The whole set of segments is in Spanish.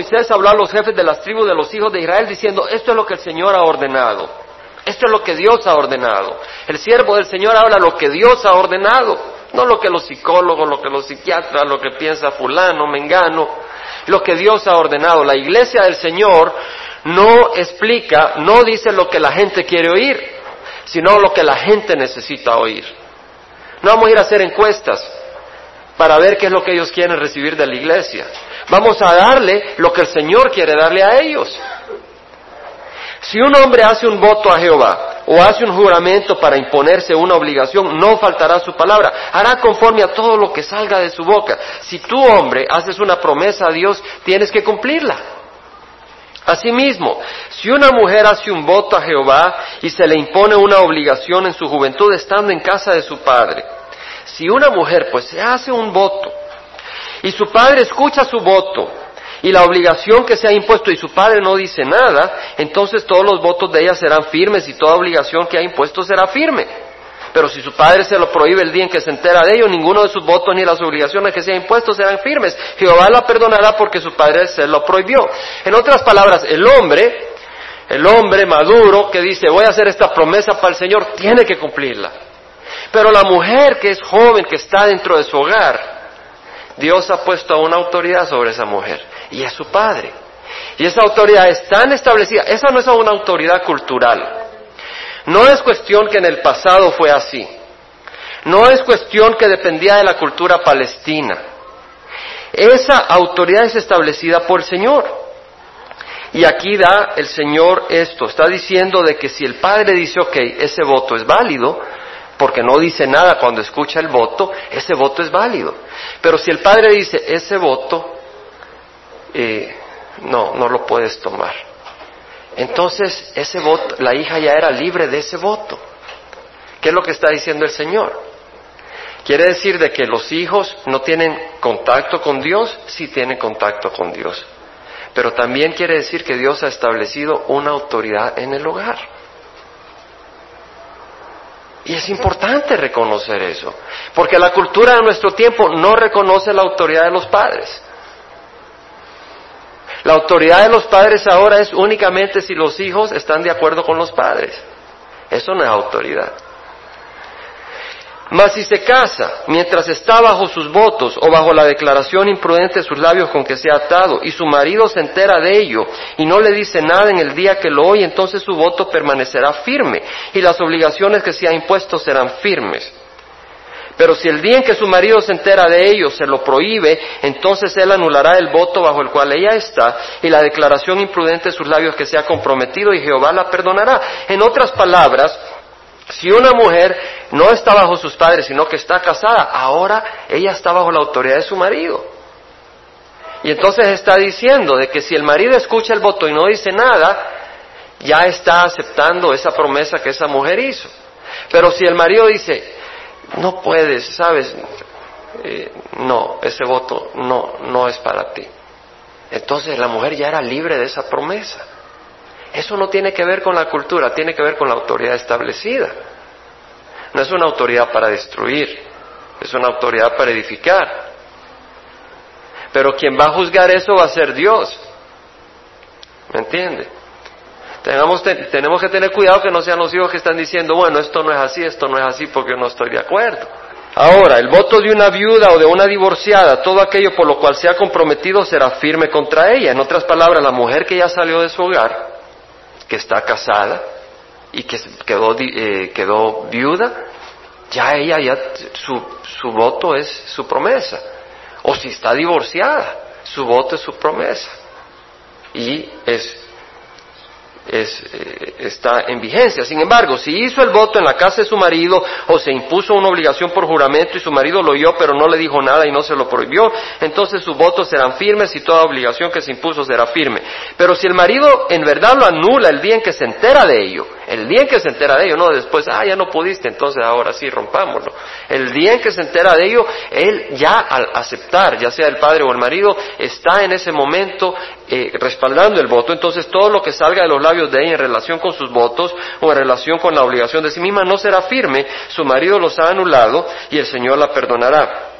Moisés habló a los jefes de las tribus de los hijos de Israel diciendo, esto es lo que el Señor ha ordenado. Esto es lo que Dios ha ordenado. El siervo del Señor habla lo que Dios ha ordenado, no lo que los psicólogos, lo que los psiquiatras, lo que piensa fulano, mengano, lo que Dios ha ordenado. La iglesia del Señor no explica, no dice lo que la gente quiere oír, sino lo que la gente necesita oír. No vamos a ir a hacer encuestas para ver qué es lo que ellos quieren recibir de la iglesia. Vamos a darle lo que el Señor quiere darle a ellos. Si un hombre hace un voto a Jehová o hace un juramento para imponerse una obligación, no faltará su palabra. Hará conforme a todo lo que salga de su boca. Si tú, hombre, haces una promesa a Dios, tienes que cumplirla. Asimismo, si una mujer hace un voto a Jehová y se le impone una obligación en su juventud estando en casa de su padre, si una mujer pues se hace un voto y su padre escucha su voto y la obligación que se ha impuesto y su padre no dice nada, entonces todos los votos de ella serán firmes y toda obligación que ha impuesto será firme. Pero si su padre se lo prohíbe el día en que se entera de ello, ninguno de sus votos ni las obligaciones que se ha impuesto serán firmes. Jehová la perdonará porque su padre se lo prohibió. En otras palabras, el hombre, el hombre maduro que dice voy a hacer esta promesa para el Señor, tiene que cumplirla. Pero la mujer que es joven, que está dentro de su hogar, Dios ha puesto una autoridad sobre esa mujer y es su padre. Y esa autoridad es tan establecida, esa no es una autoridad cultural. No es cuestión que en el pasado fue así. No es cuestión que dependía de la cultura palestina. Esa autoridad es establecida por el Señor. Y aquí da el Señor esto. Está diciendo de que si el Padre dice, ok, ese voto es válido, porque no dice nada cuando escucha el voto, ese voto es válido. Pero si el Padre dice, ese voto, eh, no, no lo puedes tomar. Entonces, ese voto, la hija ya era libre de ese voto. ¿Qué es lo que está diciendo el Señor? Quiere decir de que los hijos no tienen contacto con Dios, sí tienen contacto con Dios. Pero también quiere decir que Dios ha establecido una autoridad en el hogar. Y es importante reconocer eso, porque la cultura de nuestro tiempo no reconoce la autoridad de los padres. La autoridad de los padres ahora es únicamente si los hijos están de acuerdo con los padres. Eso no es autoridad. Mas si se casa mientras está bajo sus votos o bajo la declaración imprudente de sus labios con que se ha atado y su marido se entera de ello y no le dice nada en el día que lo oye, entonces su voto permanecerá firme y las obligaciones que se ha impuesto serán firmes. Pero si el día en que su marido se entera de ello se lo prohíbe, entonces él anulará el voto bajo el cual ella está y la declaración imprudente de sus labios que se ha comprometido y Jehová la perdonará. En otras palabras, si una mujer no está bajo sus padres, sino que está casada, ahora ella está bajo la autoridad de su marido. Y entonces está diciendo de que si el marido escucha el voto y no dice nada, ya está aceptando esa promesa que esa mujer hizo. Pero si el marido dice, no puedes, sabes, eh, no, ese voto no, no es para ti. Entonces la mujer ya era libre de esa promesa. Eso no tiene que ver con la cultura, tiene que ver con la autoridad establecida. No es una autoridad para destruir, es una autoridad para edificar. Pero quien va a juzgar eso va a ser Dios. ¿Me entiende? tenemos que tener cuidado que no sean los hijos que están diciendo, bueno, esto no es así, esto no es así porque yo no estoy de acuerdo. Ahora, el voto de una viuda o de una divorciada, todo aquello por lo cual se ha comprometido será firme contra ella. En otras palabras, la mujer que ya salió de su hogar, que está casada y que quedó, eh, quedó viuda, ya ella, ya su, su voto es su promesa. O si está divorciada, su voto es su promesa. Y es es, eh, está en vigencia. Sin embargo, si hizo el voto en la casa de su marido o se impuso una obligación por juramento y su marido lo oyó pero no le dijo nada y no se lo prohibió, entonces sus votos serán firmes y toda obligación que se impuso será firme. Pero si el marido en verdad lo anula el día en que se entera de ello, el día en que se entera de ello, no después, ah, ya no pudiste, entonces ahora sí, rompámoslo. El día en que se entera de ello, él ya al aceptar, ya sea el padre o el marido, está en ese momento eh, respaldando el voto, entonces todo lo que salga de los labios de ella en relación con sus votos o en relación con la obligación de sí misma no será firme, su marido los ha anulado y el Señor la perdonará.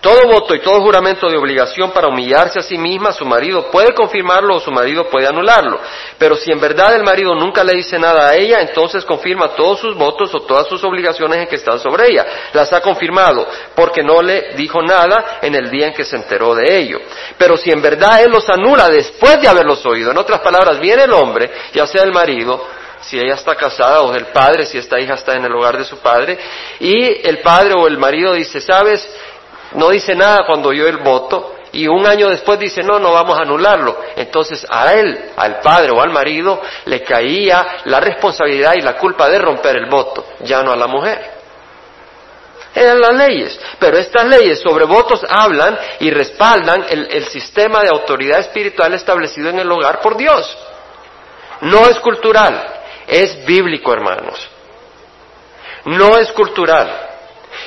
Todo voto y todo juramento de obligación para humillarse a sí misma, su marido puede confirmarlo o su marido puede anularlo. Pero si en verdad el marido nunca le dice nada a ella, entonces confirma todos sus votos o todas sus obligaciones en que están sobre ella. Las ha confirmado porque no le dijo nada en el día en que se enteró de ello. Pero si en verdad él los anula después de haberlos oído, en otras palabras, viene el hombre, ya sea el marido, si ella está casada o el padre, si esta hija está en el hogar de su padre, y el padre o el marido dice, sabes, no dice nada cuando oyó el voto y un año después dice, no, no vamos a anularlo. Entonces a él, al padre o al marido, le caía la responsabilidad y la culpa de romper el voto, ya no a la mujer. Eran las leyes, pero estas leyes sobre votos hablan y respaldan el, el sistema de autoridad espiritual establecido en el hogar por Dios. No es cultural, es bíblico, hermanos. No es cultural.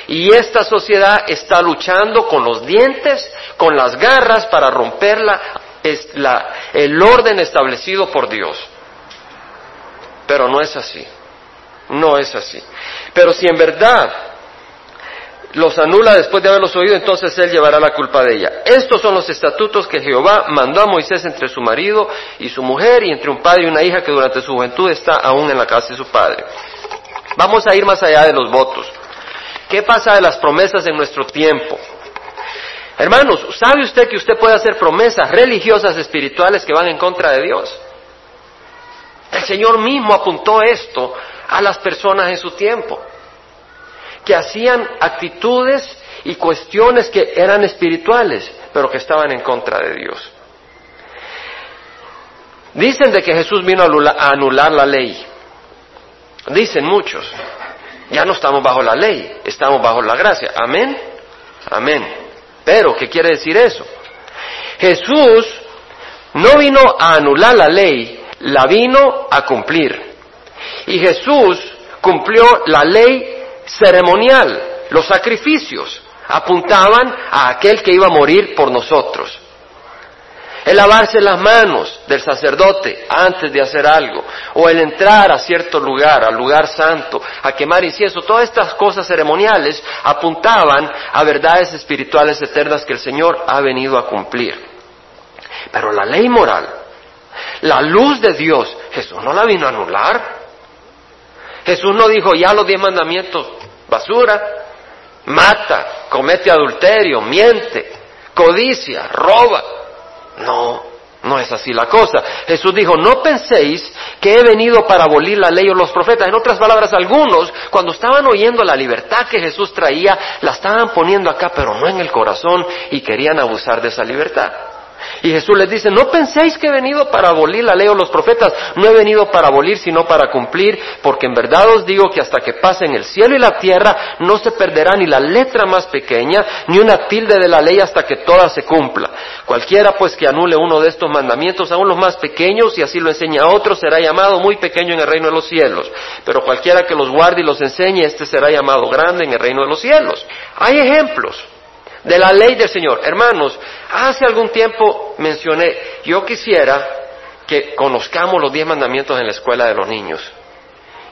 Y esta sociedad está luchando con los dientes, con las garras para romper el orden establecido por Dios. Pero no es así. No es así. Pero si en verdad los anula después de haberlos oído, entonces él llevará la culpa de ella. Estos son los estatutos que Jehová mandó a Moisés entre su marido y su mujer y entre un padre y una hija que durante su juventud está aún en la casa de su padre. Vamos a ir más allá de los votos. ¿Qué pasa de las promesas en nuestro tiempo? Hermanos, ¿sabe usted que usted puede hacer promesas religiosas espirituales que van en contra de Dios? El Señor mismo apuntó esto a las personas en su tiempo, que hacían actitudes y cuestiones que eran espirituales, pero que estaban en contra de Dios. Dicen de que Jesús vino a anular la ley. Dicen muchos. Ya no estamos bajo la ley, estamos bajo la gracia. Amén. Amén. Pero, ¿qué quiere decir eso? Jesús no vino a anular la ley, la vino a cumplir. Y Jesús cumplió la ley ceremonial, los sacrificios apuntaban a aquel que iba a morir por nosotros el lavarse las manos del sacerdote antes de hacer algo, o el entrar a cierto lugar, al lugar santo, a quemar incienso, todas estas cosas ceremoniales apuntaban a verdades espirituales eternas que el Señor ha venido a cumplir. Pero la ley moral, la luz de Dios, Jesús no la vino a anular. Jesús no dijo ya los diez mandamientos, basura, mata, comete adulterio, miente, codicia, roba. No, no es así la cosa. Jesús dijo, no penséis que he venido para abolir la ley o los profetas. En otras palabras, algunos, cuando estaban oyendo la libertad que Jesús traía, la estaban poniendo acá, pero no en el corazón, y querían abusar de esa libertad. Y Jesús les dice, no penséis que he venido para abolir la ley o los profetas, no he venido para abolir, sino para cumplir, porque en verdad os digo que hasta que pasen el cielo y la tierra, no se perderá ni la letra más pequeña, ni una tilde de la ley hasta que toda se cumpla. Cualquiera pues que anule uno de estos mandamientos, aun los más pequeños, y así lo enseña a otro, será llamado muy pequeño en el reino de los cielos. Pero cualquiera que los guarde y los enseñe, este será llamado grande en el reino de los cielos. Hay ejemplos de la ley del Señor. Hermanos, hace algún tiempo mencioné, yo quisiera que conozcamos los diez mandamientos en la escuela de los niños.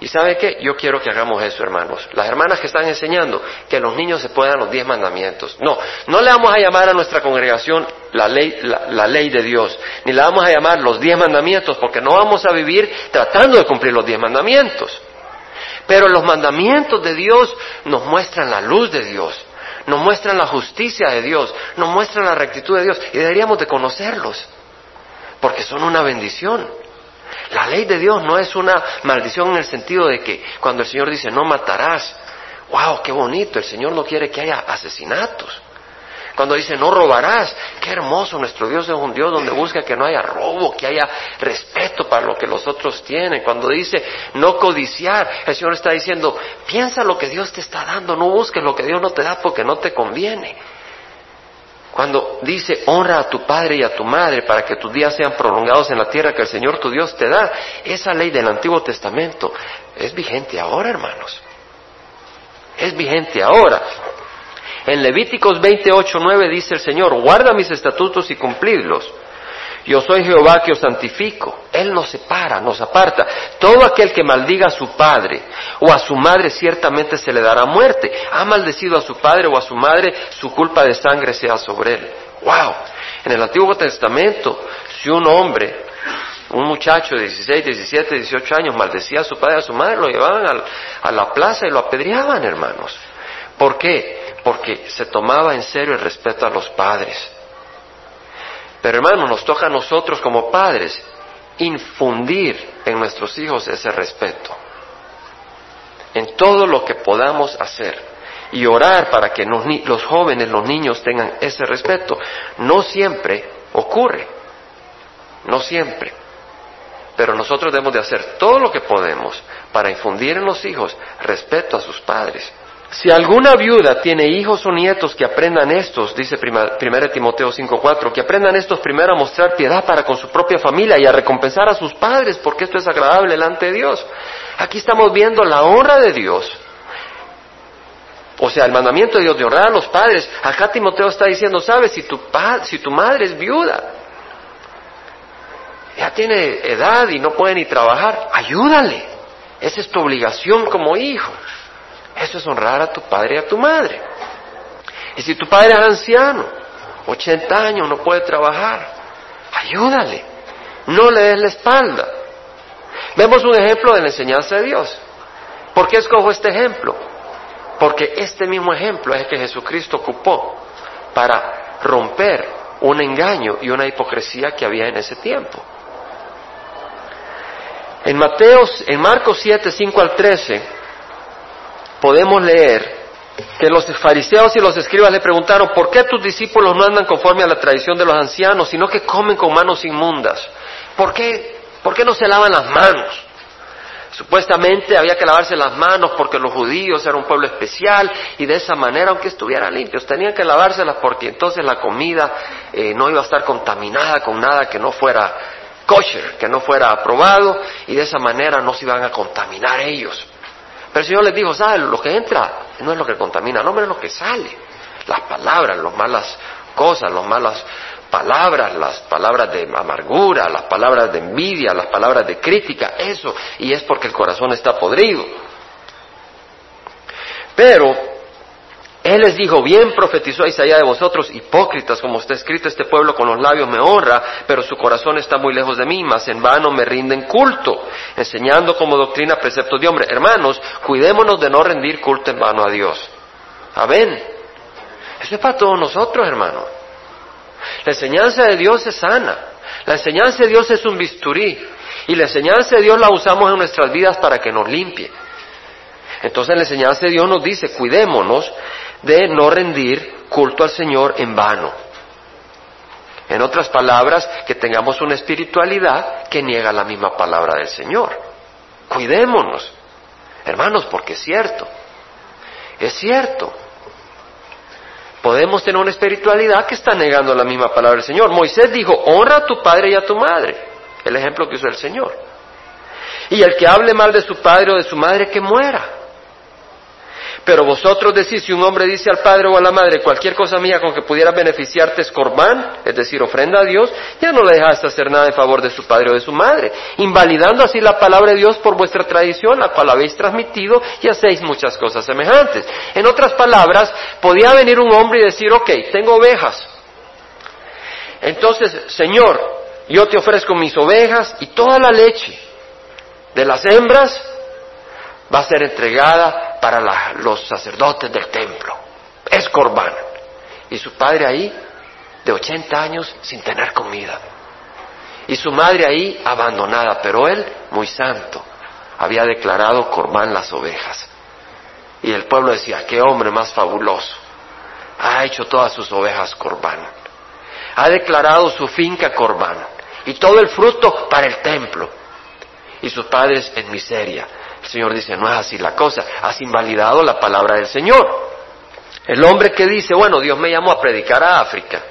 ¿Y sabe qué? Yo quiero que hagamos eso, hermanos. Las hermanas que están enseñando, que los niños se puedan los diez mandamientos. No, no le vamos a llamar a nuestra congregación la ley, la ley de Dios, ni le vamos a llamar los diez mandamientos, porque no vamos a vivir tratando de cumplir los diez mandamientos. Pero los mandamientos de Dios nos muestran la luz de Dios nos muestran la justicia de Dios, nos muestran la rectitud de Dios y deberíamos de conocerlos, porque son una bendición. La ley de Dios no es una maldición en el sentido de que cuando el Señor dice no matarás, wow, qué bonito, el Señor no quiere que haya asesinatos. Cuando dice no robarás, qué hermoso, nuestro Dios es un Dios donde busca que no haya robo, que haya respeto para lo que los otros tienen. Cuando dice no codiciar, el Señor está diciendo, piensa lo que Dios te está dando, no busques lo que Dios no te da porque no te conviene. Cuando dice honra a tu padre y a tu madre para que tus días sean prolongados en la tierra que el Señor tu Dios te da, esa ley del Antiguo Testamento es vigente ahora, hermanos. Es vigente ahora. En Levíticos 28, 9 dice el Señor, guarda mis estatutos y cumplidlos. Yo soy Jehová que os santifico. Él nos separa, nos aparta. Todo aquel que maldiga a su padre o a su madre ciertamente se le dará muerte. Ha maldecido a su padre o a su madre, su culpa de sangre sea sobre él. ¡Wow! En el Antiguo Testamento, si un hombre, un muchacho de 16, 17, 18 años maldecía a su padre y a su madre, lo llevaban a la plaza y lo apedreaban, hermanos. ¿Por qué? Porque se tomaba en serio el respeto a los padres. Pero hermano, nos toca a nosotros como padres infundir en nuestros hijos ese respeto. En todo lo que podamos hacer. Y orar para que los jóvenes, los niños tengan ese respeto. No siempre ocurre. No siempre. Pero nosotros debemos de hacer todo lo que podemos para infundir en los hijos respeto a sus padres. Si alguna viuda tiene hijos o nietos que aprendan estos, dice 1 Timoteo 5.4, que aprendan estos primero a mostrar piedad para con su propia familia y a recompensar a sus padres, porque esto es agradable delante de Dios. Aquí estamos viendo la honra de Dios. O sea, el mandamiento de Dios de honrar a los padres. Acá Timoteo está diciendo, sabes, si tu, si tu madre es viuda, ya tiene edad y no puede ni trabajar, ayúdale. Esa es tu obligación como hijo. Eso es honrar a tu padre y a tu madre. Y si tu padre es anciano, 80 años, no puede trabajar, ayúdale. No le des la espalda. Vemos un ejemplo de la enseñanza de Dios. ¿Por qué escojo este ejemplo? Porque este mismo ejemplo es el que Jesucristo ocupó para romper un engaño y una hipocresía que había en ese tiempo. En Mateos, en Marcos 7, 5 al 13, podemos leer que los fariseos y los escribas le preguntaron, ¿por qué tus discípulos no andan conforme a la tradición de los ancianos, sino que comen con manos inmundas? ¿Por qué, por qué no se lavan las manos? Supuestamente había que lavarse las manos porque los judíos eran un pueblo especial y de esa manera, aunque estuvieran limpios, tenían que lavárselas porque entonces la comida eh, no iba a estar contaminada con nada que no fuera kosher, que no fuera aprobado y de esa manera no se iban a contaminar ellos. Pero el Señor les dijo, ¿sabes? Lo que entra no es lo que contamina, no, es lo que sale. Las palabras, las malas cosas, las malas palabras, las palabras de amargura, las palabras de envidia, las palabras de crítica, eso. Y es porque el corazón está podrido. Pero les dijo, bien profetizó Isaías de vosotros, hipócritas, como está escrito, este pueblo con los labios me honra, pero su corazón está muy lejos de mí, mas en vano me rinden culto, enseñando como doctrina preceptos de hombre. Hermanos, cuidémonos de no rendir culto en vano a Dios. Amén. Eso es para todos nosotros, hermanos. La enseñanza de Dios es sana. La enseñanza de Dios es un bisturí. Y la enseñanza de Dios la usamos en nuestras vidas para que nos limpie. Entonces la enseñanza de Dios nos dice, cuidémonos de no rendir culto al Señor en vano. En otras palabras, que tengamos una espiritualidad que niega la misma palabra del Señor. Cuidémonos, hermanos, porque es cierto. Es cierto. Podemos tener una espiritualidad que está negando la misma palabra del Señor. Moisés dijo, honra a tu padre y a tu madre. El ejemplo que usó el Señor. Y el que hable mal de su padre o de su madre, que muera. Pero vosotros decís, si un hombre dice al padre o a la madre, cualquier cosa mía con que pudiera beneficiarte es es decir, ofrenda a Dios, ya no le dejaste hacer nada en favor de su padre o de su madre, invalidando así la palabra de Dios por vuestra tradición, la cual habéis transmitido y hacéis muchas cosas semejantes. En otras palabras, podía venir un hombre y decir, ok, tengo ovejas. Entonces, Señor, yo te ofrezco mis ovejas y toda la leche de las hembras va a ser entregada para los sacerdotes del templo. Es Corbán. Y su padre ahí, de 80 años, sin tener comida. Y su madre ahí, abandonada, pero él, muy santo, había declarado Corbán las ovejas. Y el pueblo decía, qué hombre más fabuloso. Ha hecho todas sus ovejas Corbán. Ha declarado su finca Corbán. Y todo el fruto para el templo. Y sus padres en miseria Señor dice, no es así la cosa, has invalidado la palabra del Señor. El hombre que dice, bueno, Dios me llamó a predicar a África.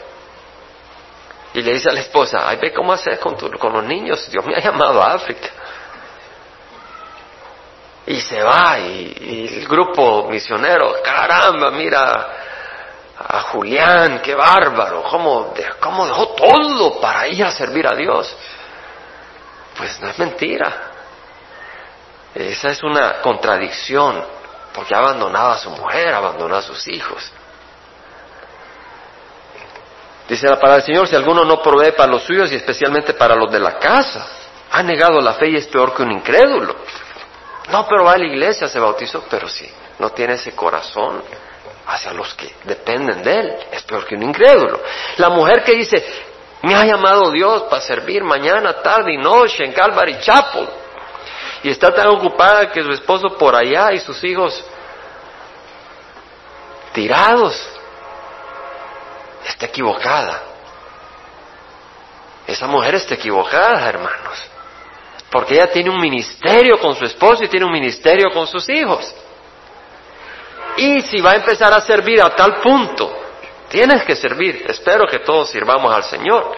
Y le dice a la esposa, ay, ve cómo haces con, con los niños, Dios me ha llamado a África. Y se va, y, el grupo misionero, caramba, mira, a Julián, qué bárbaro, cómo, cómo dejó todo para ir a servir a Dios. Pues no es mentira. Esa es una contradicción, porque ha abandonado a su mujer, abandonó a sus hijos. Dice la palabra del Señor, si alguno no provee para los suyos y especialmente para los de la casa, ha negado la fe y es peor que un incrédulo. No, pero va a la iglesia, se bautizó, pero sí, no tiene ese corazón hacia los que dependen de él. Es peor que un incrédulo. La mujer que dice, me ha llamado Dios para servir mañana, tarde y noche en Calvary Chapel. Y está tan ocupada que su esposo por allá y sus hijos tirados. Está equivocada. Esa mujer está equivocada, hermanos. Porque ella tiene un ministerio con su esposo y tiene un ministerio con sus hijos. Y si va a empezar a servir a tal punto, tienes que servir. Espero que todos sirvamos al Señor.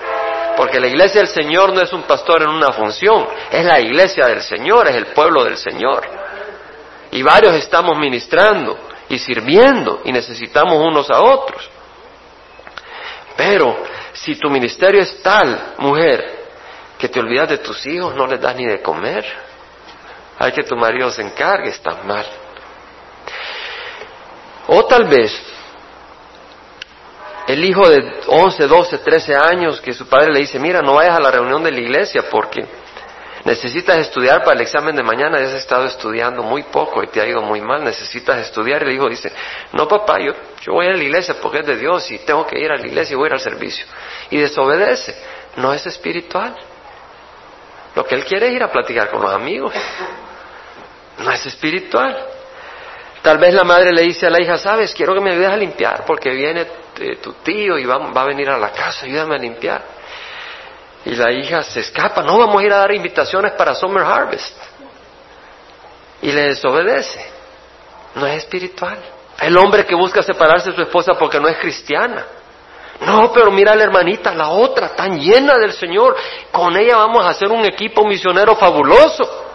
Porque la iglesia del Señor no es un pastor en una función, es la iglesia del Señor, es el pueblo del Señor. Y varios estamos ministrando y sirviendo y necesitamos unos a otros. Pero si tu ministerio es tal, mujer, que te olvidas de tus hijos, no les das ni de comer, hay que tu marido se encargue, estás mal. O tal vez el hijo de 11, 12, 13 años que su padre le dice, mira, no vayas a la reunión de la iglesia porque necesitas estudiar para el examen de mañana, ya has estado estudiando muy poco y te ha ido muy mal, necesitas estudiar. Y el hijo dice, no papá, yo, yo voy a la iglesia porque es de Dios y tengo que ir a la iglesia y voy a ir al servicio. Y desobedece, no es espiritual. Lo que él quiere es ir a platicar con los amigos, no es espiritual. Tal vez la madre le dice a la hija, sabes, quiero que me ayudes a limpiar porque viene tu tío y va, va, a venir a la casa, ayúdame a limpiar. Y la hija se escapa, no vamos a ir a dar invitaciones para Summer Harvest. Y le desobedece. No es espiritual. El hombre que busca separarse de su esposa porque no es cristiana. No, pero mira la hermanita, la otra, tan llena del Señor. Con ella vamos a hacer un equipo misionero fabuloso.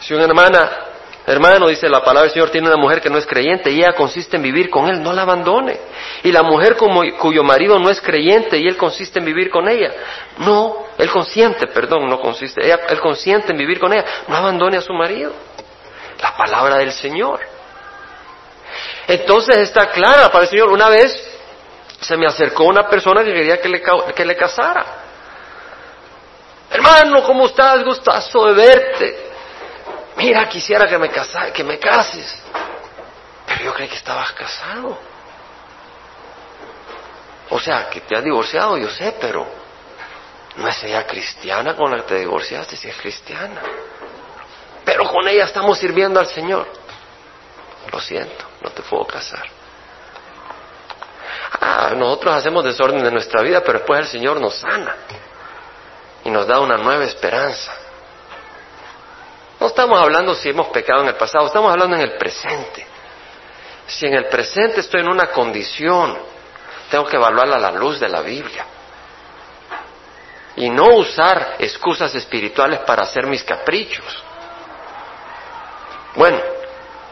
Si una hermana Hermano, dice la palabra del Señor, tiene una mujer que no es creyente y ella consiste en vivir con él, no la abandone. Y la mujer cuyo marido no es creyente y él consiste en vivir con ella, no, él consiente, perdón, no consiste, ella, él consiente en vivir con ella, no abandone a su marido. La palabra del Señor. Entonces está clara para el Señor. Una vez se me acercó una persona que quería que le, que le casara. Hermano, ¿cómo estás? Gustazo de verte mira, quisiera que me, casa, que me cases. Pero yo creí que estabas casado. O sea, que te has divorciado, yo sé, pero no es ella cristiana con la que te divorciaste, si es cristiana. Pero con ella estamos sirviendo al Señor. Lo siento, no te puedo casar. Ah, nosotros hacemos desorden de nuestra vida, pero después el Señor nos sana y nos da una nueva esperanza. No estamos hablando si hemos pecado en el pasado, estamos hablando en el presente. Si en el presente estoy en una condición, tengo que evaluarla a la luz de la Biblia. Y no usar excusas espirituales para hacer mis caprichos. Bueno,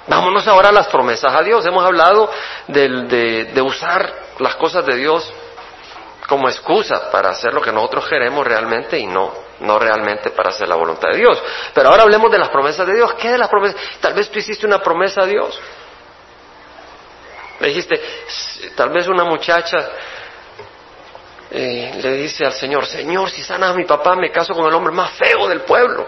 vámonos ahora a las promesas a Dios. Hemos hablado de, de usar las cosas de Dios como excusa para hacer lo que nosotros queremos realmente y no, no realmente para hacer la voluntad de Dios. Pero ahora hablemos de las promesas de Dios. ¿Qué de las promesas? Tal vez tú hiciste una promesa a Dios. Le dijiste, tal vez una muchacha eh, le dice al Señor, Señor, si sanas a mi papá, me caso con el hombre más feo del pueblo.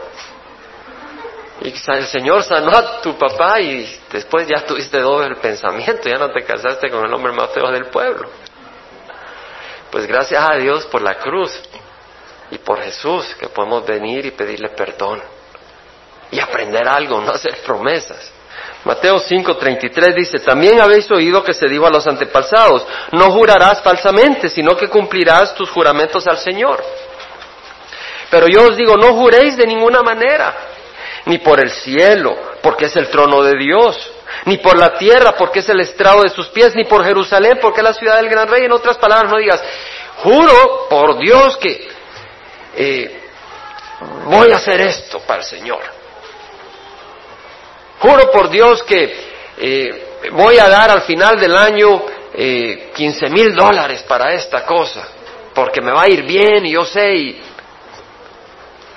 Y el Señor sanó a tu papá y después ya tuviste doble el pensamiento, ya no te casaste con el hombre más feo del pueblo. Pues gracias a Dios por la cruz y por Jesús que podemos venir y pedirle perdón y aprender algo, no hacer promesas. Mateo 5:33 dice, también habéis oído que se dijo a los antepasados, no jurarás falsamente, sino que cumplirás tus juramentos al Señor. Pero yo os digo, no juréis de ninguna manera, ni por el cielo, porque es el trono de Dios, ni por la tierra, porque es el estrado de sus pies, ni por Jerusalén, porque es la ciudad del gran rey. En otras palabras, no digas, juro por Dios que voy a hacer esto para el Señor. Juro por Dios que eh, voy a dar al final del año eh, 15 mil dólares para esta cosa, porque me va a ir bien y yo sé y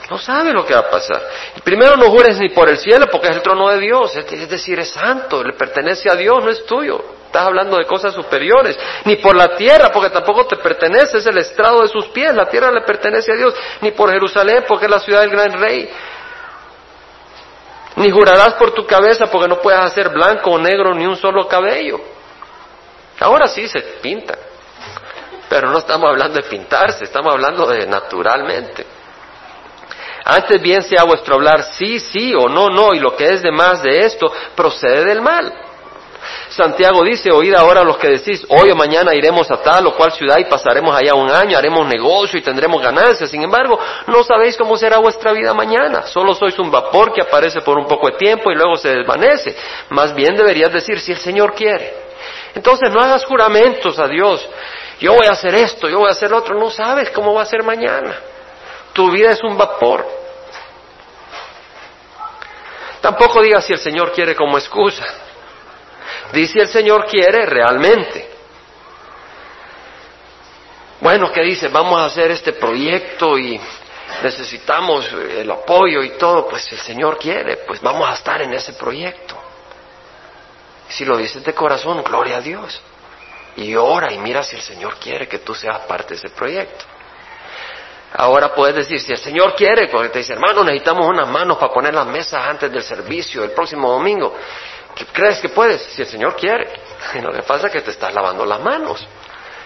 no sabe lo que va a pasar. primero no jures ni por el cielo porque es el trono de Dios, es decir, es santo, le pertenece a Dios, no es tuyo. Estás hablando de cosas superiores. Ni por la tierra, porque tampoco te pertenece, es el estrado de sus pies. La tierra le pertenece a Dios. Ni por Jerusalén, porque es la ciudad del gran rey. Ni jurarás por tu cabeza, porque no puedes hacer blanco o negro ni un solo cabello. Ahora sí se pinta. Pero no estamos hablando de pintarse, estamos hablando de naturalmente. Antes bien sea vuestro hablar sí, sí o no, no, y lo que es de más de esto procede del mal. Santiago dice, oíd ahora los que decís, hoy o mañana iremos a tal o cual ciudad y pasaremos allá un año, haremos negocio y tendremos ganancias. Sin embargo, no sabéis cómo será vuestra vida mañana. Solo sois un vapor que aparece por un poco de tiempo y luego se desvanece. Más bien deberías decir, si el Señor quiere. Entonces no hagas juramentos a Dios. Yo voy a hacer esto, yo voy a hacer lo otro. No sabes cómo va a ser mañana. Tu vida es un vapor. Tampoco digas si el Señor quiere como excusa. Dice el Señor quiere realmente. Bueno, ¿qué dice? Vamos a hacer este proyecto y necesitamos el apoyo y todo. Pues el Señor quiere, pues vamos a estar en ese proyecto. Si lo dices de corazón, gloria a Dios. Y ora y mira si el Señor quiere que tú seas parte de ese proyecto. Ahora puedes decir, si el Señor quiere, porque te dice, hermano, necesitamos unas manos para poner las mesas antes del servicio el próximo domingo. ¿Crees que puedes? Si el Señor quiere. Y lo que pasa es que te estás lavando las manos.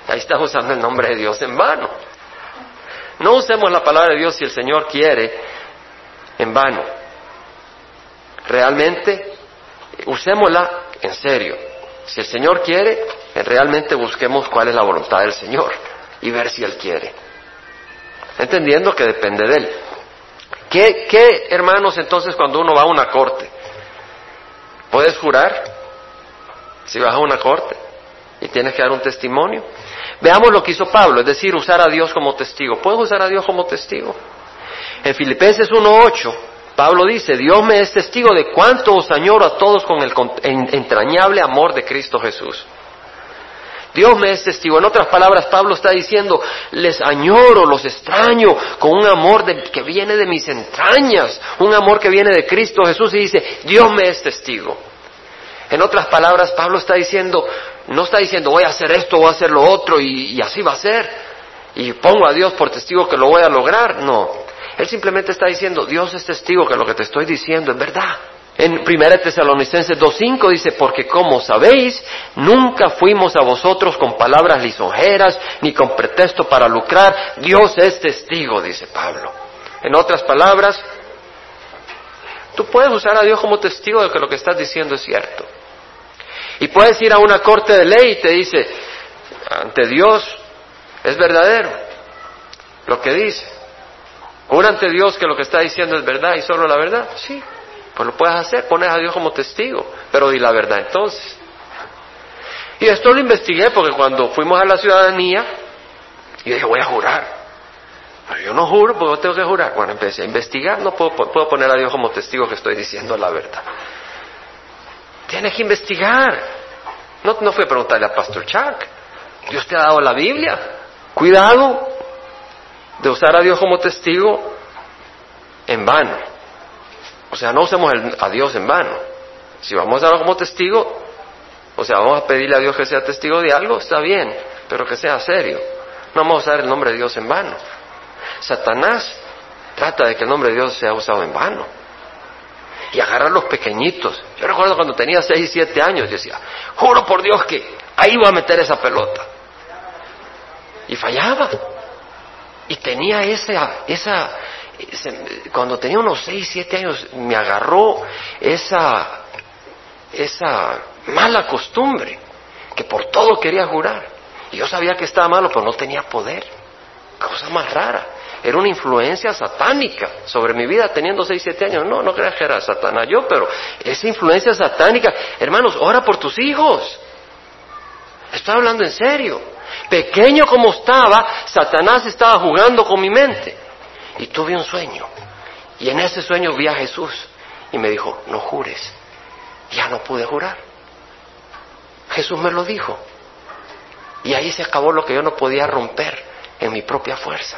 Ahí estás usando el nombre de Dios en vano. No usemos la palabra de Dios si el Señor quiere en vano. Realmente, usémosla en serio. Si el Señor quiere, realmente busquemos cuál es la voluntad del Señor y ver si Él quiere. Entendiendo que depende de Él. ¿Qué, qué hermanos, entonces, cuando uno va a una corte? ¿Puedes jurar si vas a una corte y tienes que dar un testimonio? Veamos lo que hizo Pablo, es decir, usar a Dios como testigo. ¿Puedes usar a Dios como testigo? En Filipenses 1.8, Pablo dice, Dios me es testigo de cuánto os añoro a todos con el entrañable amor de Cristo Jesús. Dios me es testigo. En otras palabras, Pablo está diciendo, les añoro, los extraño con un amor que viene de mis entrañas, un amor que viene de Cristo Jesús y dice, Dios me es testigo. En otras palabras, Pablo está diciendo, no está diciendo voy a hacer esto, voy a hacer lo otro y, y así va a ser. Y pongo a Dios por testigo que lo voy a lograr. No. Él simplemente está diciendo, Dios es testigo que lo que te estoy diciendo es verdad. En 1 Tesalonicenses 2.5 dice, porque como sabéis, nunca fuimos a vosotros con palabras lisonjeras ni con pretexto para lucrar. Dios es testigo, dice Pablo. En otras palabras, tú puedes usar a Dios como testigo de que lo que estás diciendo es cierto. Y puedes ir a una corte de ley y te dice, ante Dios es verdadero lo que dice. Jura ante Dios que lo que está diciendo es verdad y solo la verdad. Sí, pues lo puedes hacer, pones a Dios como testigo, pero di la verdad entonces. Y esto lo investigué porque cuando fuimos a la ciudadanía, yo dije, voy a jurar. Pero yo no juro, porque tengo que jurar. Bueno, empecé a investigar, no puedo, puedo poner a Dios como testigo que estoy diciendo la verdad. Tienes que investigar. No, no fui a preguntarle a Pastor Chuck. Dios te ha dado la Biblia. Cuidado de usar a Dios como testigo en vano. O sea, no usemos a Dios en vano. Si vamos a dar como testigo, o sea, vamos a pedirle a Dios que sea testigo de algo, está bien, pero que sea serio. No vamos a usar el nombre de Dios en vano. Satanás trata de que el nombre de Dios sea usado en vano. Y agarrar los pequeñitos. Yo recuerdo cuando tenía 6 y 7 años, decía, juro por Dios que ahí voy a meter esa pelota. Y fallaba. Y tenía esa, esa, cuando tenía unos 6, 7 años, me agarró esa, esa mala costumbre, que por todo quería jurar. Y yo sabía que estaba malo, pero no tenía poder. Cosa más rara. Era una influencia satánica sobre mi vida teniendo 6, 7 años. No, no creas que era Satanás yo, pero esa influencia satánica. Hermanos, ora por tus hijos. Estoy hablando en serio. Pequeño como estaba, Satanás estaba jugando con mi mente y tuve un sueño. Y en ese sueño vi a Jesús y me dijo, no jures. Ya no pude jurar. Jesús me lo dijo. Y ahí se acabó lo que yo no podía romper en mi propia fuerza.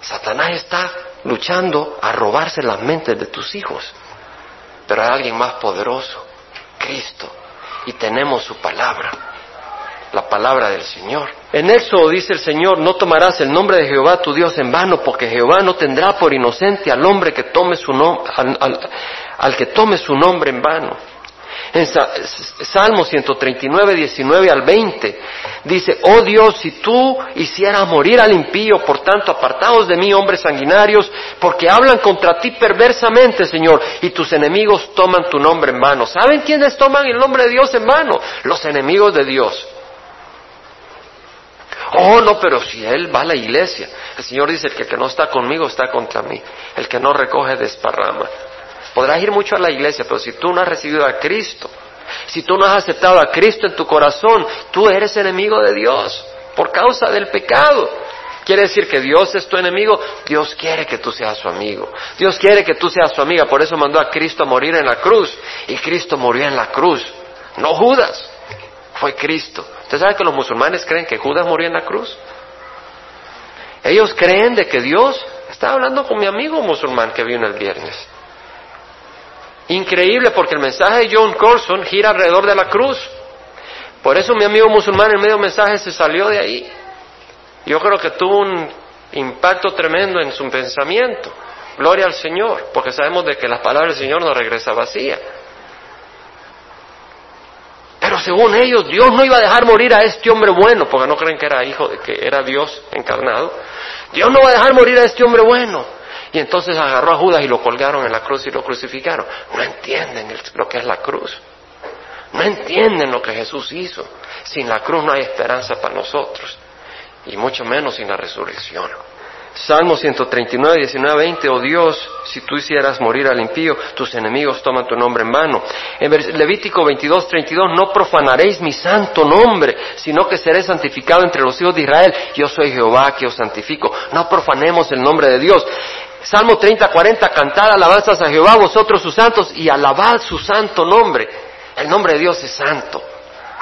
Satanás está luchando a robarse las mentes de tus hijos. Pero hay alguien más poderoso, Cristo. Y tenemos su palabra, la palabra del Señor. En Éxodo dice el Señor, no tomarás el nombre de Jehová tu Dios en vano, porque Jehová no tendrá por inocente al hombre que tome su nombre, al que tome su nombre en vano. En Salmo 139, 19 al 20 dice, oh Dios, si tú hicieras morir al impío, por tanto, apartados de mí, hombres sanguinarios, porque hablan contra ti perversamente, Señor, y tus enemigos toman tu nombre en vano. ¿Saben quiénes toman el nombre de Dios en vano? Los enemigos de Dios. Oh, no, pero si él va a la iglesia, el Señor dice, el que no está conmigo está contra mí, el que no recoge desparrama. Podrás ir mucho a la iglesia, pero si tú no has recibido a Cristo, si tú no has aceptado a Cristo en tu corazón, tú eres enemigo de Dios por causa del pecado. Quiere decir que Dios es tu enemigo, Dios quiere que tú seas su amigo, Dios quiere que tú seas su amiga, por eso mandó a Cristo a morir en la cruz, y Cristo murió en la cruz, no Judas, fue Cristo. ¿Usted sabe que los musulmanes creen que Judas murió en la cruz? Ellos creen de que Dios, está hablando con mi amigo musulmán que vino el viernes, Increíble porque el mensaje de John Colson gira alrededor de la cruz. Por eso mi amigo musulmán en medio mensaje se salió de ahí. Yo creo que tuvo un impacto tremendo en su pensamiento. Gloria al Señor, porque sabemos de que la palabra del Señor no regresa vacía. Según ellos, Dios no iba a dejar morir a este hombre bueno, porque no creen que era hijo, de que era Dios encarnado. Dios no va a dejar morir a este hombre bueno. Y entonces agarró a Judas y lo colgaron en la cruz y lo crucificaron. No entienden lo que es la cruz. No entienden lo que Jesús hizo. Sin la cruz no hay esperanza para nosotros. Y mucho menos sin la resurrección. Salmo 139, 19, 20, oh Dios, si tú hicieras morir al impío, tus enemigos toman tu nombre en vano. En Levítico 22, 32, no profanaréis mi santo nombre, sino que seré santificado entre los hijos de Israel. Yo soy Jehová que os santifico. No profanemos el nombre de Dios. Salmo 30, 40, cantad alabanzas a Jehová, vosotros sus santos, y alabad su santo nombre. El nombre de Dios es santo.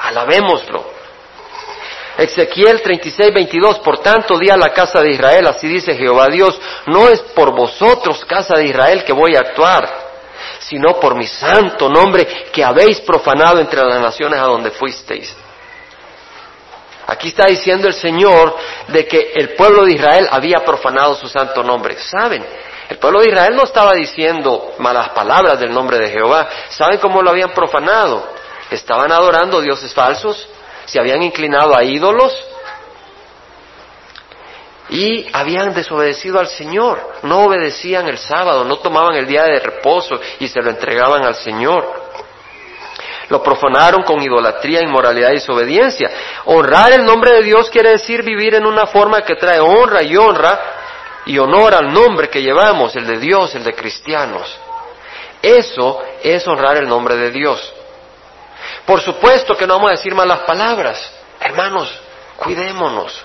Alabémoslo. Ezequiel 36, 22, por tanto di a la casa de Israel, así dice Jehová Dios, no es por vosotros, casa de Israel, que voy a actuar, sino por mi santo nombre que habéis profanado entre las naciones a donde fuisteis. Aquí está diciendo el Señor de que el pueblo de Israel había profanado su santo nombre. ¿Saben? El pueblo de Israel no estaba diciendo malas palabras del nombre de Jehová. ¿Saben cómo lo habían profanado? Estaban adorando dioses falsos, se habían inclinado a ídolos y habían desobedecido al Señor. No obedecían el sábado, no tomaban el día de reposo y se lo entregaban al Señor. Lo profanaron con idolatría, inmoralidad y desobediencia. Honrar el nombre de Dios quiere decir vivir en una forma que trae honra y honra y honor al nombre que llevamos, el de Dios, el de cristianos. Eso es honrar el nombre de Dios. Por supuesto que no vamos a decir malas palabras. Hermanos, cuidémonos.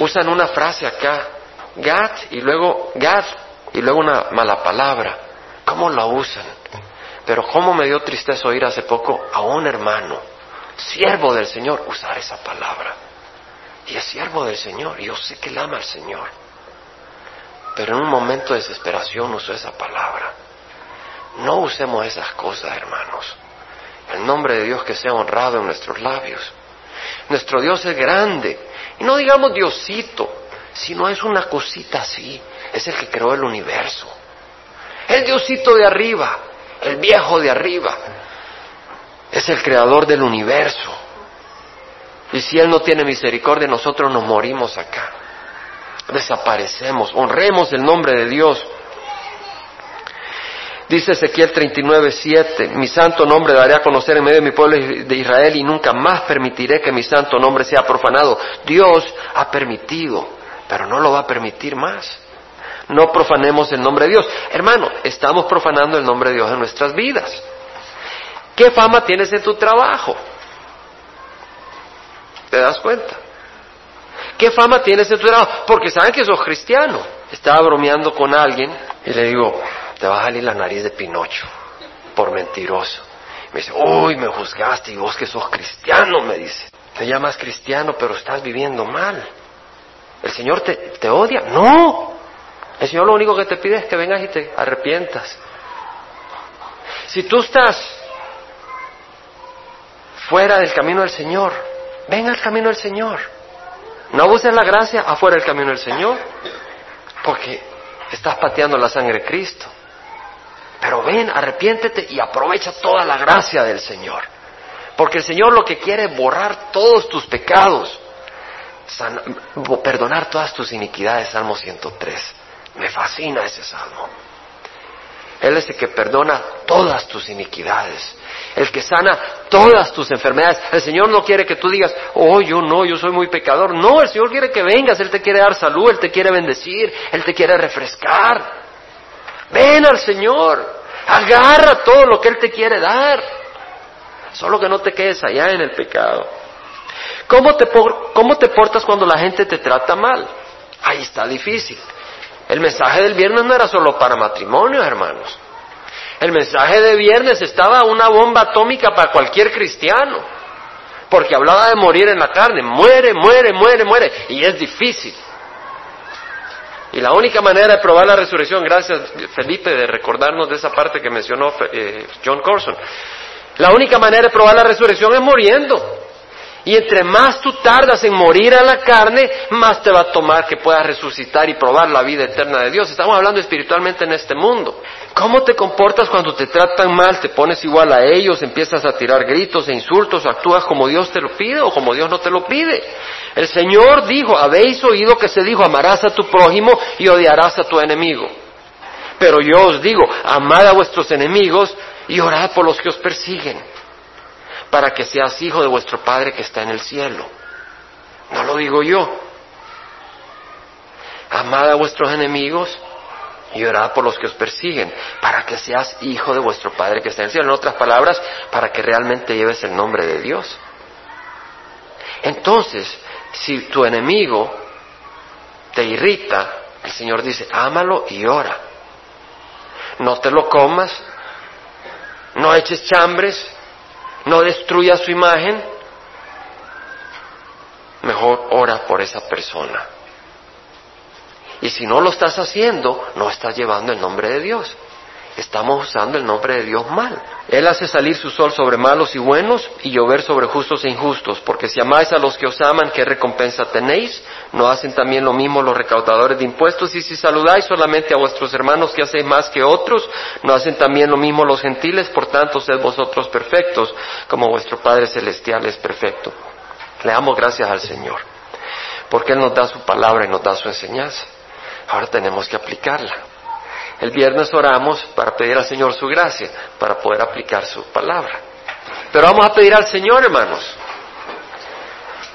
Usan una frase acá, gat, y luego gat, y luego una mala palabra. ¿Cómo la usan? Pero cómo me dio tristeza oír hace poco a un hermano, siervo del Señor, usar esa palabra. Y es siervo del Señor, yo sé que él ama al Señor. Pero en un momento de desesperación usó esa palabra. No usemos esas cosas, hermanos. El nombre de Dios que sea honrado en nuestros labios. Nuestro Dios es grande. Y no digamos Diosito, sino es una cosita así. Es el que creó el universo. El Diosito de arriba, el viejo de arriba, es el creador del universo. Y si Él no tiene misericordia, nosotros nos morimos acá. Desaparecemos. Honremos el nombre de Dios. Dice Ezequiel 39, 7, mi santo nombre daré a conocer en medio de mi pueblo de Israel y nunca más permitiré que mi santo nombre sea profanado. Dios ha permitido, pero no lo va a permitir más. No profanemos el nombre de Dios. Hermano, estamos profanando el nombre de Dios en nuestras vidas. ¿Qué fama tienes en tu trabajo? ¿Te das cuenta? ¿Qué fama tienes en tu trabajo? Porque saben que sos cristiano. Estaba bromeando con alguien y le digo, te va a salir la nariz de Pinocho por mentiroso. Me dice, uy, me juzgaste y vos que sos cristiano, me dice. Te llamas cristiano, pero estás viviendo mal. ¿El Señor te, te odia? No. El Señor lo único que te pide es que vengas y te arrepientas. Si tú estás fuera del camino del Señor, ven al camino del Señor. No uses la gracia afuera del camino del Señor, porque estás pateando la sangre de Cristo. Pero ven, arrepiéntete y aprovecha toda la gracia del Señor. Porque el Señor lo que quiere es borrar todos tus pecados, perdonar todas tus iniquidades, Salmo 103. Me fascina ese salmo. Él es el que perdona todas tus iniquidades, el que sana todas tus enfermedades. El Señor no quiere que tú digas, oh, yo no, yo soy muy pecador. No, el Señor quiere que vengas, Él te quiere dar salud, Él te quiere bendecir, Él te quiere refrescar. Ven al Señor, agarra todo lo que Él te quiere dar. Solo que no te quedes allá en el pecado. ¿Cómo te, cómo te portas cuando la gente te trata mal? Ahí está difícil. El mensaje del viernes no era solo para matrimonios, hermanos. El mensaje de viernes estaba una bomba atómica para cualquier cristiano. Porque hablaba de morir en la carne. Muere, muere, muere, muere. Y es difícil. Y la única manera de probar la resurrección, gracias Felipe de recordarnos de esa parte que mencionó eh, John Corson, la única manera de probar la resurrección es muriendo. Y entre más tú tardas en morir a la carne, más te va a tomar que puedas resucitar y probar la vida eterna de Dios. Estamos hablando espiritualmente en este mundo. ¿Cómo te comportas cuando te tratan mal? ¿Te pones igual a ellos? ¿Empiezas a tirar gritos e insultos? ¿Actúas como Dios te lo pide o como Dios no te lo pide? El Señor dijo, habéis oído que se dijo, amarás a tu prójimo y odiarás a tu enemigo. Pero yo os digo, amad a vuestros enemigos y orad por los que os persiguen para que seas hijo de vuestro Padre que está en el cielo. No lo digo yo. Amad a vuestros enemigos y orad por los que os persiguen, para que seas hijo de vuestro Padre que está en el cielo. En otras palabras, para que realmente lleves el nombre de Dios. Entonces, si tu enemigo te irrita, el Señor dice, ámalo y ora. No te lo comas, no eches chambres, no destruya su imagen, mejor ora por esa persona. Y si no lo estás haciendo, no estás llevando el nombre de Dios. Estamos usando el nombre de Dios mal. Él hace salir su sol sobre malos y buenos y llover sobre justos e injustos, porque si amáis a los que os aman, ¿qué recompensa tenéis? ¿No hacen también lo mismo los recaudadores de impuestos? Y si saludáis solamente a vuestros hermanos que hacéis más que otros, ¿no hacen también lo mismo los gentiles? Por tanto, sed vosotros perfectos, como vuestro Padre Celestial es perfecto. Le damos gracias al Señor, porque Él nos da su palabra y nos da su enseñanza. Ahora tenemos que aplicarla. El viernes oramos para pedir al Señor su gracia, para poder aplicar su palabra. Pero vamos a pedir al Señor, hermanos,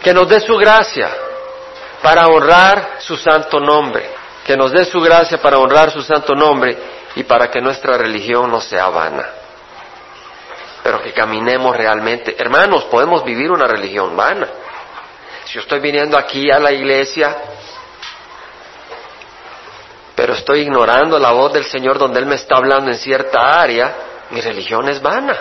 que nos dé su gracia para honrar su santo nombre, que nos dé su gracia para honrar su santo nombre y para que nuestra religión no sea vana, pero que caminemos realmente. Hermanos, podemos vivir una religión vana. Si yo estoy viniendo aquí a la iglesia pero estoy ignorando la voz del Señor donde Él me está hablando en cierta área, mi religión es vana.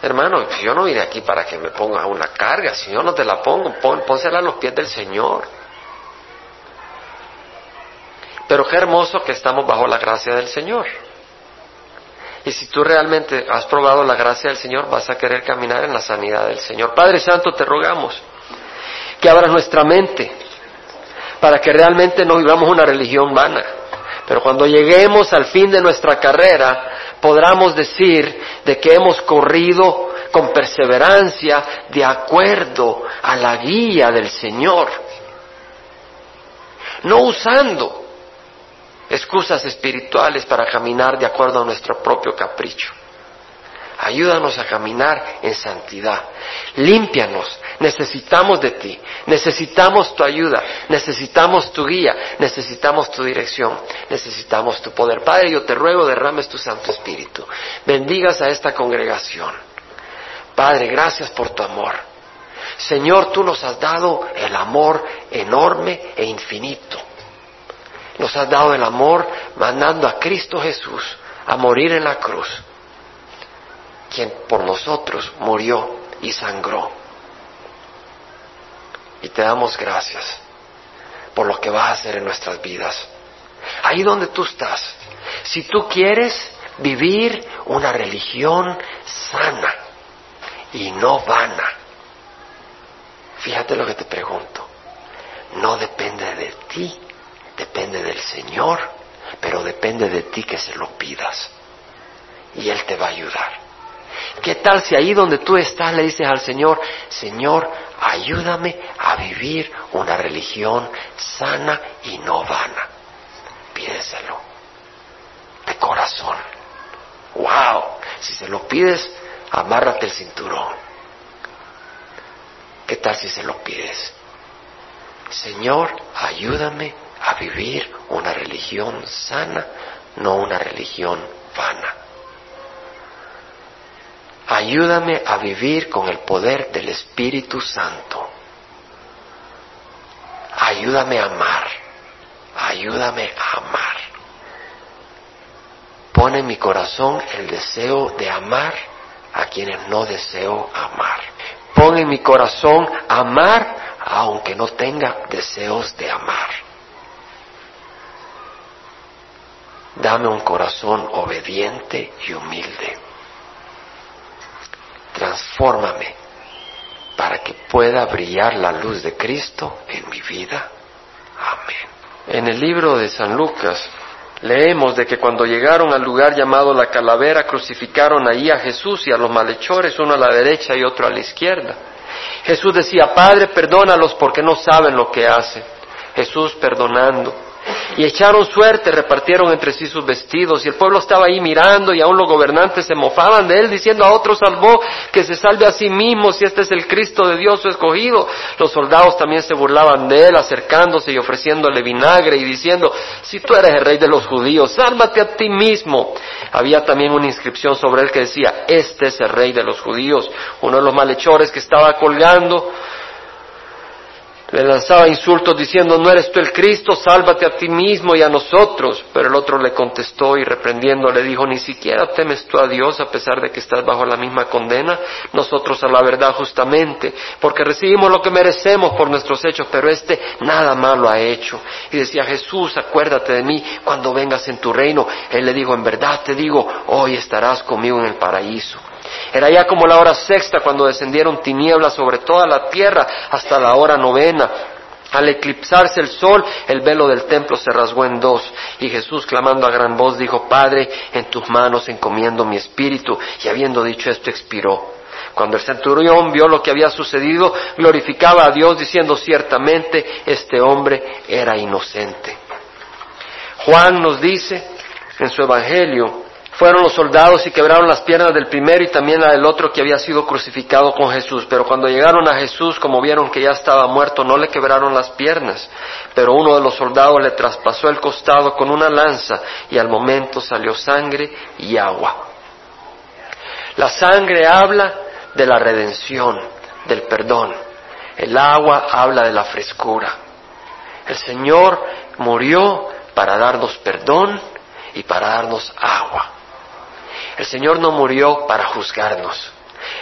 Hermano, yo no vine aquí para que me ponga una carga, si yo no te la pongo, pon, pónsela a los pies del Señor. Pero qué hermoso que estamos bajo la gracia del Señor. Y si tú realmente has probado la gracia del Señor, vas a querer caminar en la sanidad del Señor. Padre Santo, te rogamos que abras nuestra mente para que realmente no vivamos una religión vana. Pero cuando lleguemos al fin de nuestra carrera, podamos decir de que hemos corrido con perseverancia de acuerdo a la guía del Señor. No usando excusas espirituales para caminar de acuerdo a nuestro propio capricho. Ayúdanos a caminar en santidad. Límpianos. Necesitamos de ti. Necesitamos tu ayuda. Necesitamos tu guía. Necesitamos tu dirección. Necesitamos tu poder. Padre, yo te ruego derrames tu Santo Espíritu. Bendigas a esta congregación. Padre, gracias por tu amor. Señor, tú nos has dado el amor enorme e infinito. Nos has dado el amor mandando a Cristo Jesús a morir en la cruz por nosotros murió y sangró. Y te damos gracias por lo que vas a hacer en nuestras vidas. Ahí donde tú estás, si tú quieres vivir una religión sana y no vana, fíjate lo que te pregunto, no depende de ti, depende del Señor, pero depende de ti que se lo pidas y Él te va a ayudar. ¿Qué tal si ahí donde tú estás le dices al Señor, Señor, ayúdame a vivir una religión sana y no vana? Pídeselo de corazón. ¡Wow! Si se lo pides, amárrate el cinturón. ¿Qué tal si se lo pides? Señor, ayúdame a vivir una religión sana, no una religión vana. Ayúdame a vivir con el poder del Espíritu Santo. Ayúdame a amar. Ayúdame a amar. Pone en mi corazón el deseo de amar a quienes no deseo amar. Pon en mi corazón amar aunque no tenga deseos de amar. Dame un corazón obediente y humilde transfórmame para que pueda brillar la luz de Cristo en mi vida. Amén. En el libro de San Lucas leemos de que cuando llegaron al lugar llamado la calavera crucificaron ahí a Jesús y a los malhechores, uno a la derecha y otro a la izquierda. Jesús decía, Padre, perdónalos porque no saben lo que hacen. Jesús perdonando. Y echaron suerte, repartieron entre sí sus vestidos, y el pueblo estaba ahí mirando, y aún los gobernantes se mofaban de él, diciendo a otro salvó que se salve a sí mismo, si este es el Cristo de Dios su escogido. Los soldados también se burlaban de él, acercándose y ofreciéndole vinagre, y diciendo, si tú eres el rey de los judíos, sálvate a ti mismo. Había también una inscripción sobre él que decía, este es el rey de los judíos. Uno de los malhechores que estaba colgando, le lanzaba insultos diciendo, no eres tú el Cristo, sálvate a ti mismo y a nosotros. Pero el otro le contestó y reprendiendo le dijo, ni siquiera temes tú a Dios a pesar de que estás bajo la misma condena, nosotros a la verdad justamente, porque recibimos lo que merecemos por nuestros hechos, pero este nada malo ha hecho. Y decía Jesús, acuérdate de mí cuando vengas en tu reino. Él le dijo, en verdad te digo, hoy estarás conmigo en el paraíso. Era ya como la hora sexta cuando descendieron tinieblas sobre toda la tierra hasta la hora novena. Al eclipsarse el sol, el velo del templo se rasgó en dos, y Jesús, clamando a gran voz, dijo, Padre, en tus manos encomiendo mi espíritu, y habiendo dicho esto, expiró. Cuando el centurión vio lo que había sucedido, glorificaba a Dios, diciendo, ciertamente, este hombre era inocente. Juan nos dice en su Evangelio, fueron los soldados y quebraron las piernas del primero y también la del otro que había sido crucificado con Jesús. Pero cuando llegaron a Jesús, como vieron que ya estaba muerto, no le quebraron las piernas. Pero uno de los soldados le traspasó el costado con una lanza y al momento salió sangre y agua. La sangre habla de la redención, del perdón. El agua habla de la frescura. El Señor murió para darnos perdón y para darnos agua. El Señor no murió para juzgarnos.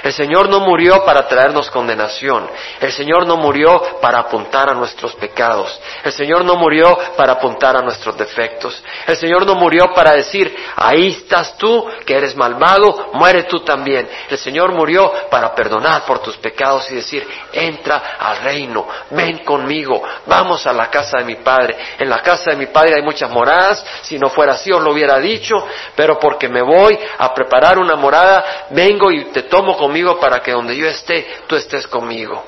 El Señor no murió para traernos condenación. El Señor no murió para apuntar a nuestros pecados. El Señor no murió para apuntar a nuestros defectos. El Señor no murió para decir, ahí estás tú, que eres malvado, muere tú también. El Señor murió para perdonar por tus pecados y decir, entra al reino, ven conmigo, vamos a la casa de mi Padre. En la casa de mi Padre hay muchas moradas, si no fuera así os lo hubiera dicho, pero porque me voy a preparar una morada, vengo y te tomo conmigo para que donde yo esté, tú estés conmigo.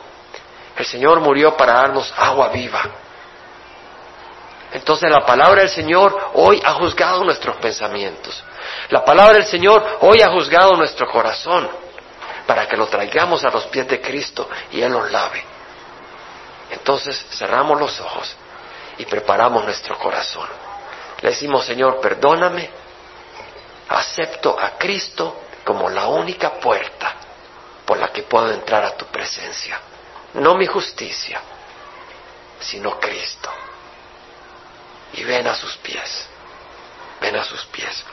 El Señor murió para darnos agua viva. Entonces la palabra del Señor hoy ha juzgado nuestros pensamientos. La palabra del Señor hoy ha juzgado nuestro corazón para que lo traigamos a los pies de Cristo y Él los lave. Entonces cerramos los ojos y preparamos nuestro corazón. Le decimos, Señor, perdóname, acepto a Cristo como la única puerta por la que puedo entrar a tu presencia. No mi justicia, sino Cristo. Y ven a sus pies, ven a sus pies.